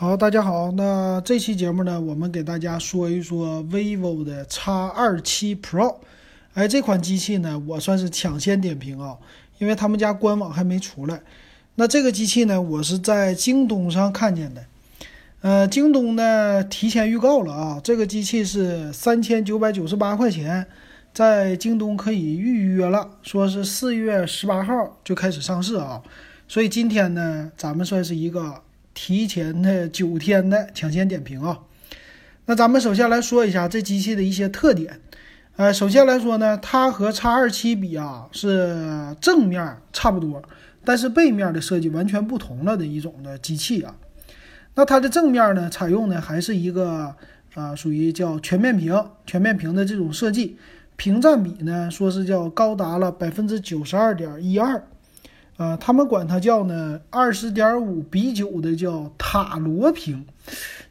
好，大家好，那这期节目呢，我们给大家说一说 vivo 的 X 二七 Pro。哎，这款机器呢，我算是抢先点评啊，因为他们家官网还没出来。那这个机器呢，我是在京东上看见的。呃，京东呢提前预告了啊，这个机器是三千九百九十八块钱，在京东可以预约了，说是四月十八号就开始上市啊。所以今天呢，咱们算是一个。提前的九天的抢先点评啊，那咱们首先来说一下这机器的一些特点。呃，首先来说呢，它和叉二七比啊，是正面差不多，但是背面的设计完全不同了的一种的机器啊。那它的正面呢，采用的还是一个啊，属于叫全面屏、全面屏的这种设计，屏占比呢，说是叫高达了百分之九十二点一二。啊，他们管它叫呢二十点五比九的叫塔罗屏，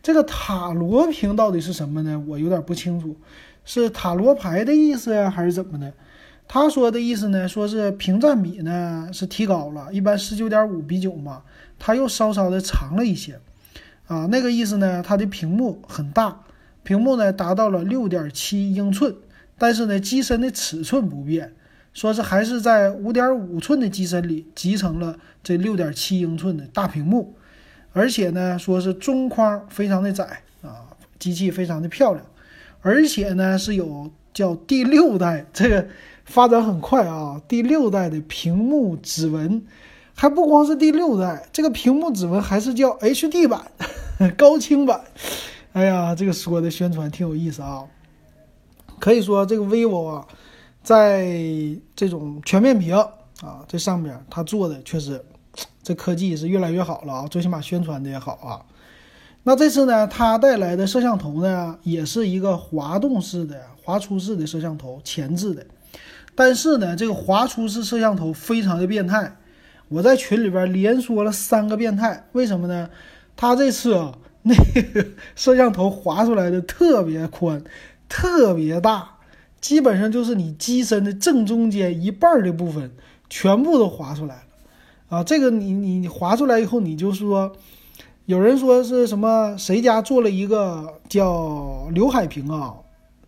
这个塔罗屏到底是什么呢？我有点不清楚，是塔罗牌的意思呀，还是怎么的？他说的意思呢，说是屏占比呢是提高了，一般十九点五比九嘛，它又稍稍的长了一些，啊，那个意思呢，它的屏幕很大，屏幕呢达到了六点七英寸，但是呢机身的尺寸不变。说是还是在五点五寸的机身里集成了这六点七英寸的大屏幕，而且呢，说是中框非常的窄啊，机器非常的漂亮，而且呢是有叫第六代，这个发展很快啊，第六代的屏幕指纹，还不光是第六代，这个屏幕指纹还是叫 HD 版，高清版。哎呀，这个说的宣传挺有意思啊，可以说这个 vivo 啊。在这种全面屏啊，这上面它做的确实，这科技是越来越好了啊，最起码宣传的也好啊。那这次呢，它带来的摄像头呢，也是一个滑动式的、滑出式的摄像头，前置的。但是呢，这个滑出式摄像头非常的变态，我在群里边连说了三个变态，为什么呢？它这次啊，那个摄像头滑出来的特别宽，特别大。基本上就是你机身的正中间一半的部分全部都划出来了，啊，这个你你你划出来以后，你就说，有人说是什么谁家做了一个叫刘海屏啊，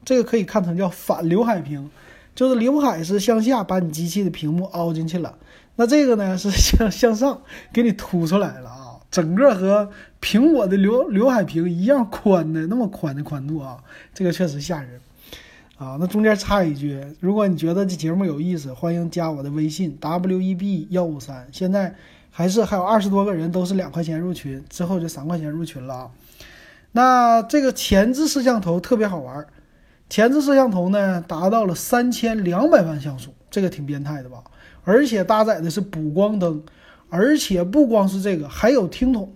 这个可以看成叫反刘海屏，就是刘海是向下把你机器的屏幕凹进去了，那这个呢是向向上给你凸出来了啊，整个和苹果的刘刘海屏一样宽的那么宽的宽度啊，这个确实吓人。啊，那中间插一句，如果你觉得这节目有意思，欢迎加我的微信 w e b 幺五三，现在还是还有二十多个人都是两块钱入群，之后就三块钱入群了啊。那这个前置摄像头特别好玩，前置摄像头呢达到了三千两百万像素，这个挺变态的吧？而且搭载的是补光灯，而且不光是这个，还有听筒。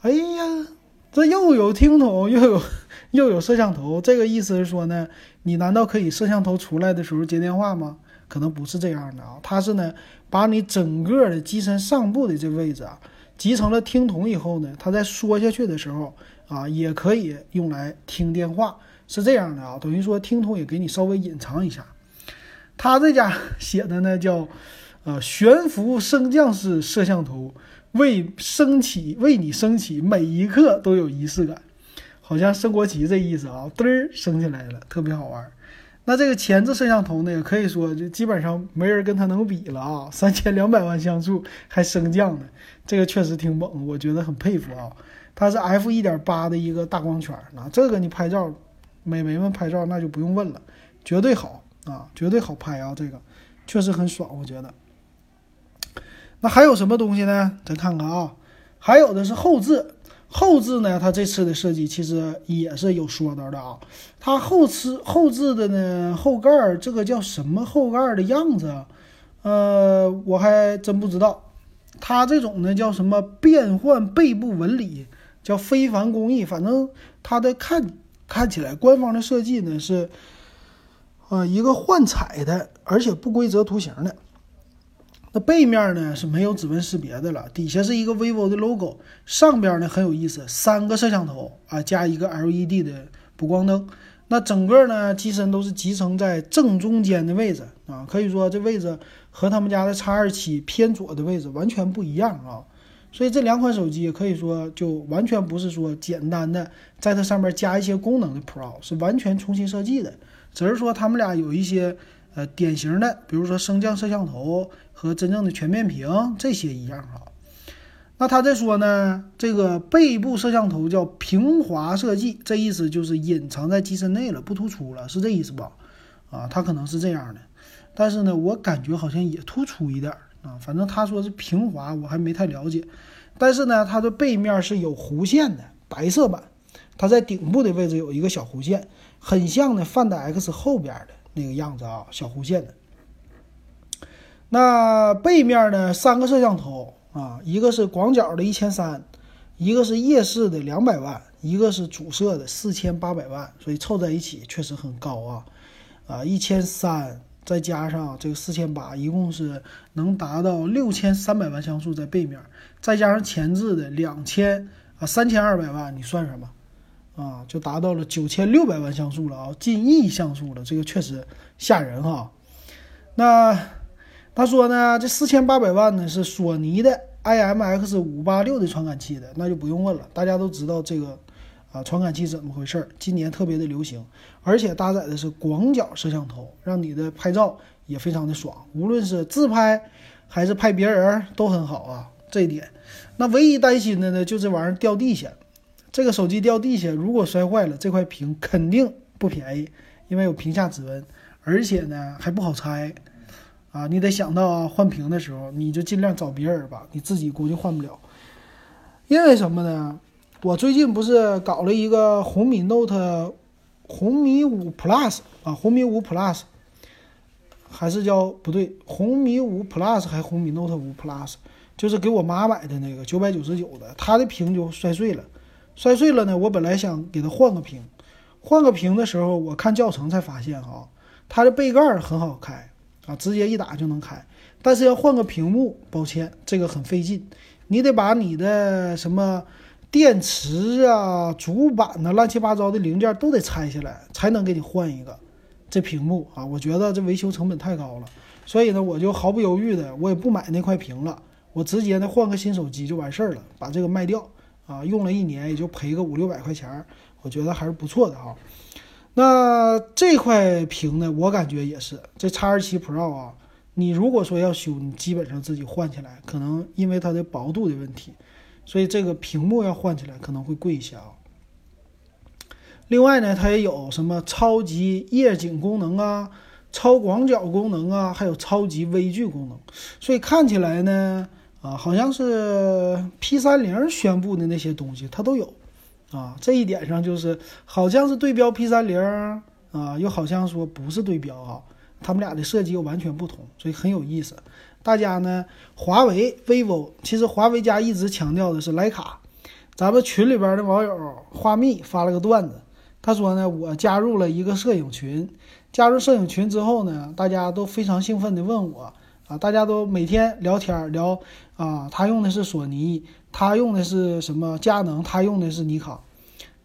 哎呀，这又有听筒又有。又有摄像头，这个意思是说呢，你难道可以摄像头出来的时候接电话吗？可能不是这样的啊，它是呢，把你整个的机身上部的这位置啊，集成了听筒以后呢，它在缩下去的时候啊，也可以用来听电话，是这样的啊，等于说听筒也给你稍微隐藏一下。它这家 写的呢叫，呃，悬浮升降式摄像头，为升起为你升起每一刻都有仪式感。好像升国旗这意思啊，嘚儿升起来了，特别好玩。那这个前置摄像头呢，也可以说就基本上没人跟它能比了啊，三千两百万像素还升降呢，这个确实挺猛，我觉得很佩服啊。它是 f 一点八的一个大光圈，那这个你拍照，美眉们拍照那就不用问了，绝对好啊，绝对好拍啊，这个确实很爽，我觉得。那还有什么东西呢？咱看看啊，还有的是后置。后置呢，它这次的设计其实也是有说道的啊。它后置后置的呢，后盖儿这个叫什么后盖儿的样子啊？呃，我还真不知道。它这种呢叫什么变换背部纹理，叫非凡工艺。反正它的看看起来，官方的设计呢是，呃，一个幻彩的，而且不规则图形的。那背面呢是没有指纹识别的了，底下是一个 vivo 的 logo，上边呢很有意思，三个摄像头啊加一个 LED 的补光灯，那整个呢机身都是集成在正中间的位置啊，可以说这位置和他们家的 X 二七偏左的位置完全不一样啊，所以这两款手机也可以说就完全不是说简单的在它上面加一些功能的 Pro，是完全重新设计的。只是说他们俩有一些呃典型的，比如说升降摄像头和真正的全面屏这些一样哈。那他在说呢，这个背部摄像头叫平滑设计，这意思就是隐藏在机身内了，不突出了，是这意思吧？啊，他可能是这样的，但是呢，我感觉好像也突出一点啊。反正他说是平滑，我还没太了解。但是呢，它的背面是有弧线的，白色版，它在顶部的位置有一个小弧线，很像呢 Find X 后边的那个样子啊，小弧线的。那背面呢，三个摄像头。啊，一个是广角的一千三，一个是夜视的两百万，一个是主摄的四千八百万，所以凑在一起确实很高啊！啊，一千三再加上这个四千八，一共是能达到六千三百万像素在背面，再加上前置的两千啊三千二百万，你算什么？啊，就达到了九千六百万像素了啊，近亿像素了，这个确实吓人哈！那。他说呢，这四千八百万呢是索尼的 IMX 五八六的传感器的，那就不用问了，大家都知道这个啊传感器怎么回事儿，今年特别的流行，而且搭载的是广角摄像头，让你的拍照也非常的爽，无论是自拍还是拍别人都很好啊，这一点。那唯一担心的呢，就这玩意儿掉地下，这个手机掉地下如果摔坏了，这块屏肯定不便宜，因为有屏下指纹，而且呢还不好拆。啊，你得想到啊，换屏的时候，你就尽量找别人吧，你自己估计换不了。因为什么呢？我最近不是搞了一个红米 Note，红米五 Plus 啊，红米五 Plus，还是叫不对，红米五 Plus 还红米 Note 五 Plus，就是给我妈买的那个九百九十九的，它的屏就摔碎了，摔碎了呢，我本来想给它换个屏，换个屏的时候，我看教程才发现啊，它的背盖很好开。啊，直接一打就能开，但是要换个屏幕，抱歉，这个很费劲。你得把你的什么电池啊、主板呐、乱七八糟的零件都得拆下来，才能给你换一个这屏幕啊。我觉得这维修成本太高了，所以呢，我就毫不犹豫的，我也不买那块屏了，我直接呢换个新手机就完事儿了，把这个卖掉啊。用了一年也就赔个五六百块钱，我觉得还是不错的哈。那这块屏呢，我感觉也是这叉二七 Pro 啊。你如果说要修，你基本上自己换起来，可能因为它的薄度的问题，所以这个屏幕要换起来可能会贵一些啊。另外呢，它也有什么超级夜景功能啊、超广角功能啊，还有超级微距功能。所以看起来呢，啊，好像是 P 三零宣布的那些东西，它都有。啊，这一点上就是好像是对标 P 三零啊，又好像说不是对标啊，他们俩的设计又完全不同，所以很有意思。大家呢，华为、vivo，其实华为家一直强调的是徕卡。咱们群里边的网友花蜜发了个段子，他说呢，我加入了一个摄影群，加入摄影群之后呢，大家都非常兴奋地问我啊，大家都每天聊天聊啊，他用的是索尼。他用的是什么佳能？他用的是尼康，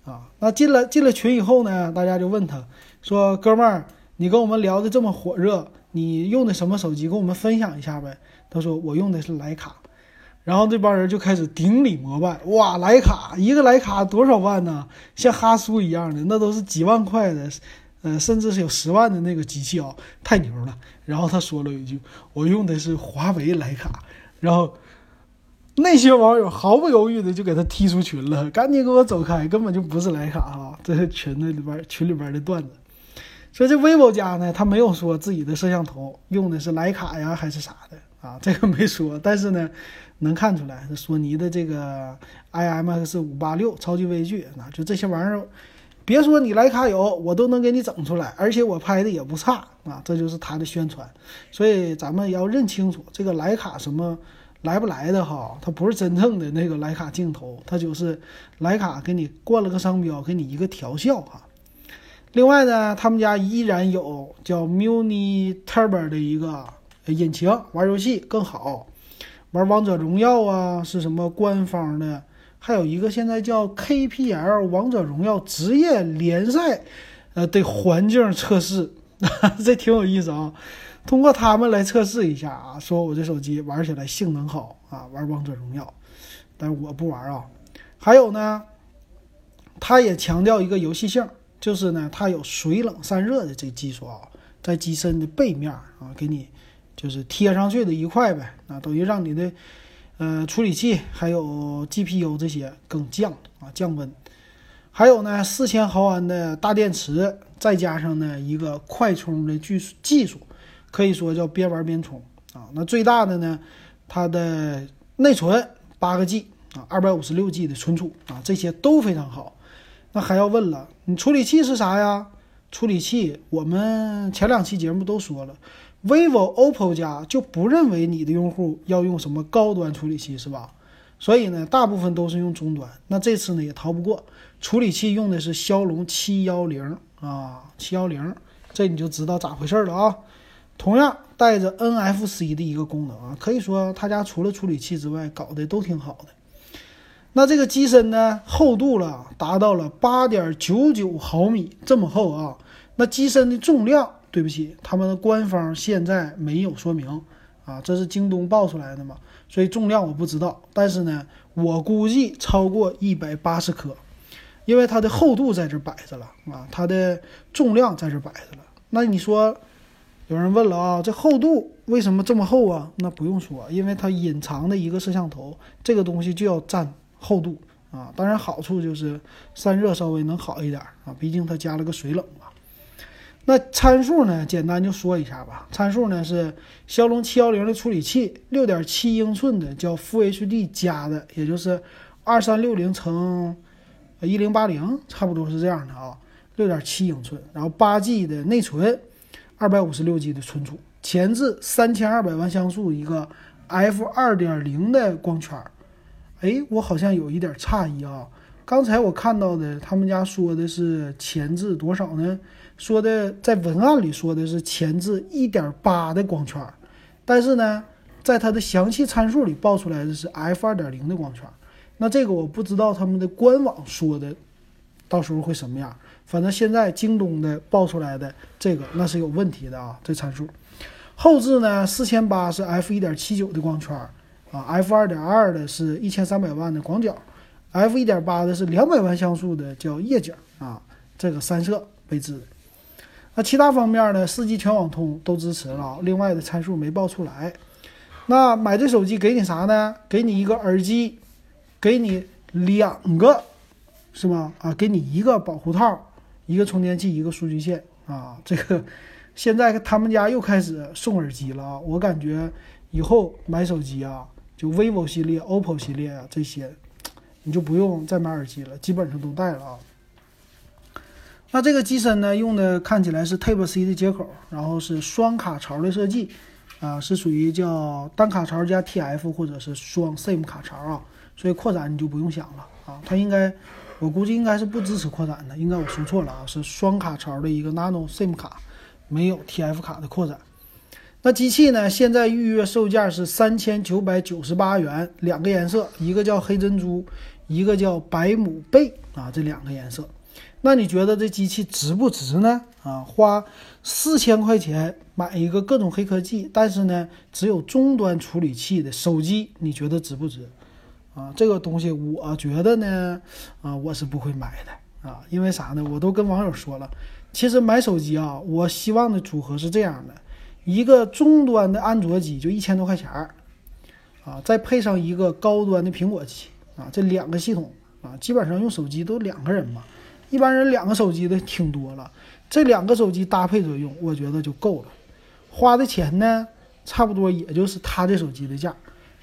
啊，那进了进了群以后呢，大家就问他说：“哥们儿，你跟我们聊的这么火热，你用的什么手机？跟我们分享一下呗。”他说：“我用的是徕卡。”然后这帮人就开始顶礼膜拜，哇，徕卡一个徕卡多少万呢？像哈苏一样的，那都是几万块的，呃，甚至是有十万的那个机器啊，太牛了。然后他说了一句：“我用的是华为徕卡。”然后。那些网友毫不犹豫的就给他踢出群了，赶紧给我走开，根本就不是徕卡哈！这是群里边群里边的段子。所以这 vivo 家呢，他没有说自己的摄像头用的是徕卡呀，还是啥的啊？这个没说。但是呢，能看出来，索尼的这个 IMX 五八六超级微距，那就这些玩意儿，别说你徕卡有，我都能给你整出来，而且我拍的也不差啊！这就是他的宣传。所以咱们要认清楚这个徕卡什么。来不来的哈，它不是真正的那个徕卡镜头，它就是徕卡给你冠了个商标，给你一个调校哈。另外呢，他们家依然有叫 Muni Turbo 的一个引擎，玩游戏更好，玩王者荣耀啊是什么官方的，还有一个现在叫 KPL 王者荣耀职业联赛，呃的环境测试，这挺有意思啊。通过他们来测试一下啊，说我这手机玩起来性能好啊，玩王者荣耀，但是我不玩啊。还有呢，它也强调一个游戏性，就是呢，它有水冷散热的这技术啊，在机身的背面啊，给你就是贴上去的一块呗，啊，等于让你的呃处理器还有 GPU 这些更降啊降温。还有呢，四千毫安的大电池，再加上呢一个快充的技术技术，可以说叫边玩边充啊。那最大的呢，它的内存八个 G 啊，二百五十六 G 的存储啊，这些都非常好。那还要问了，你处理器是啥呀？处理器我们前两期节目都说了，vivo、OPPO 家就不认为你的用户要用什么高端处理器，是吧？所以呢，大部分都是用中端。那这次呢，也逃不过。处理器用的是骁龙七幺零啊，七幺零，这你就知道咋回事了啊。同样带着 NFC 的一个功能啊，可以说他家除了处理器之外，搞的都挺好的。那这个机身呢，厚度了达到了八点九九毫米，这么厚啊。那机身的重量，对不起，他们的官方现在没有说明啊，这是京东报出来的嘛，所以重量我不知道。但是呢，我估计超过一百八十克。因为它的厚度在这摆着了啊，它的重量在这摆着了。那你说，有人问了啊，这厚度为什么这么厚啊？那不用说，因为它隐藏的一个摄像头，这个东西就要占厚度啊。当然好处就是散热稍微能好一点啊，毕竟它加了个水冷。那参数呢，简单就说一下吧。参数呢是骁龙七幺零的处理器，六点七英寸的叫 Full HD 加的，也就是二三六零乘。一零八零差不多是这样的啊，六点七英寸，然后八 G 的内存，二百五十六 G 的存储，前置三千二百万像素一个 F 二点零的光圈。哎，我好像有一点诧异啊，刚才我看到的他们家说的是前置多少呢？说的在文案里说的是前置一点八的光圈，但是呢，在它的详细参数里报出来的是 F 二点零的光圈。那这个我不知道他们的官网说的，到时候会什么样？反正现在京东的报出来的这个那是有问题的啊，这参数。后置呢，四千八是 f 一点七九的光圈啊，f 二点二的是一千三百万的广角，f 一点八的是两百万像素的叫夜景啊，这个三摄被支。那其他方面呢，四 G 全网通都支持了，另外的参数没报出来。那买这手机给你啥呢？给你一个耳机。给你两个，是吗？啊，给你一个保护套，一个充电器，一个数据线啊。这个现在他们家又开始送耳机了啊。我感觉以后买手机啊，就 vivo 系列、oppo 系列啊这些，你就不用再买耳机了，基本上都带了啊。那这个机身呢，用的看起来是 Type C 的接口，然后是双卡槽的设计啊，是属于叫单卡槽加 TF 或者是双 SIM 卡槽啊。所以扩展你就不用想了啊，它应该，我估计应该是不支持扩展的，应该我说错了啊，是双卡槽的一个 Nano SIM 卡，没有 TF 卡的扩展。那机器呢，现在预约售价是三千九百九十八元，两个颜色，一个叫黑珍珠，一个叫白母贝啊，这两个颜色。那你觉得这机器值不值呢？啊，花四千块钱买一个各种黑科技，但是呢，只有终端处理器的手机，你觉得值不值？啊，这个东西我觉得呢，啊，我是不会买的啊，因为啥呢？我都跟网友说了，其实买手机啊，我希望的组合是这样的：一个中端的安卓机就一千多块钱儿，啊，再配上一个高端的苹果机，啊，这两个系统啊，基本上用手机都两个人嘛，一般人两个手机的挺多了，这两个手机搭配着用，我觉得就够了。花的钱呢，差不多也就是他这手机的价。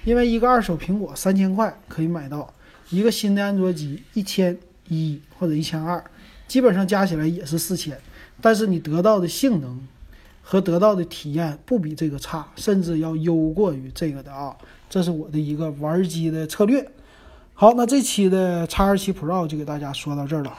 因为一个二手苹果三千块可以买到，一个新的安卓机一千一或者一千二，基本上加起来也是四千，但是你得到的性能和得到的体验不比这个差，甚至要优过于这个的啊，这是我的一个玩机的策略。好，那这期的叉二七 Pro 就给大家说到这儿了。